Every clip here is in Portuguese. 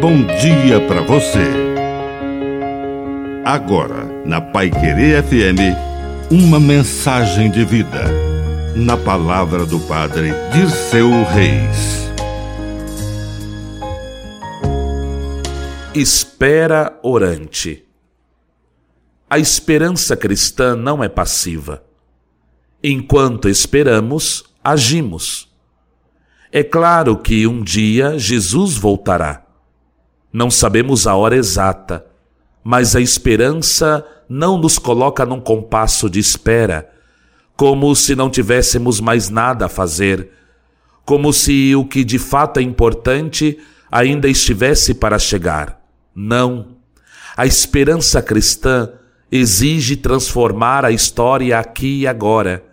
bom dia para você. Agora, na Pai Querer FM, uma mensagem de vida. Na palavra do Padre Dirceu Reis. Espera orante. A esperança cristã não é passiva. Enquanto esperamos, agimos. É claro que um dia Jesus voltará. Não sabemos a hora exata, mas a esperança não nos coloca num compasso de espera, como se não tivéssemos mais nada a fazer, como se o que de fato é importante ainda estivesse para chegar. Não. A esperança cristã exige transformar a história aqui e agora.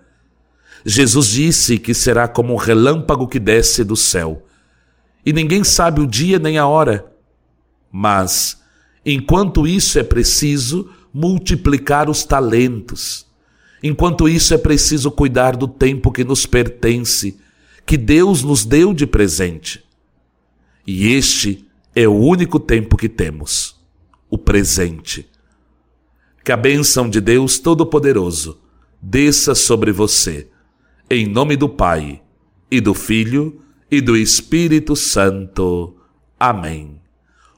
Jesus disse que será como um relâmpago que desce do céu. E ninguém sabe o dia nem a hora. Mas, enquanto isso é preciso multiplicar os talentos. Enquanto isso é preciso cuidar do tempo que nos pertence, que Deus nos deu de presente. E este é o único tempo que temos, o presente. Que a bênção de Deus Todo-Poderoso desça sobre você, em nome do Pai, e do Filho, e do Espírito Santo. Amém.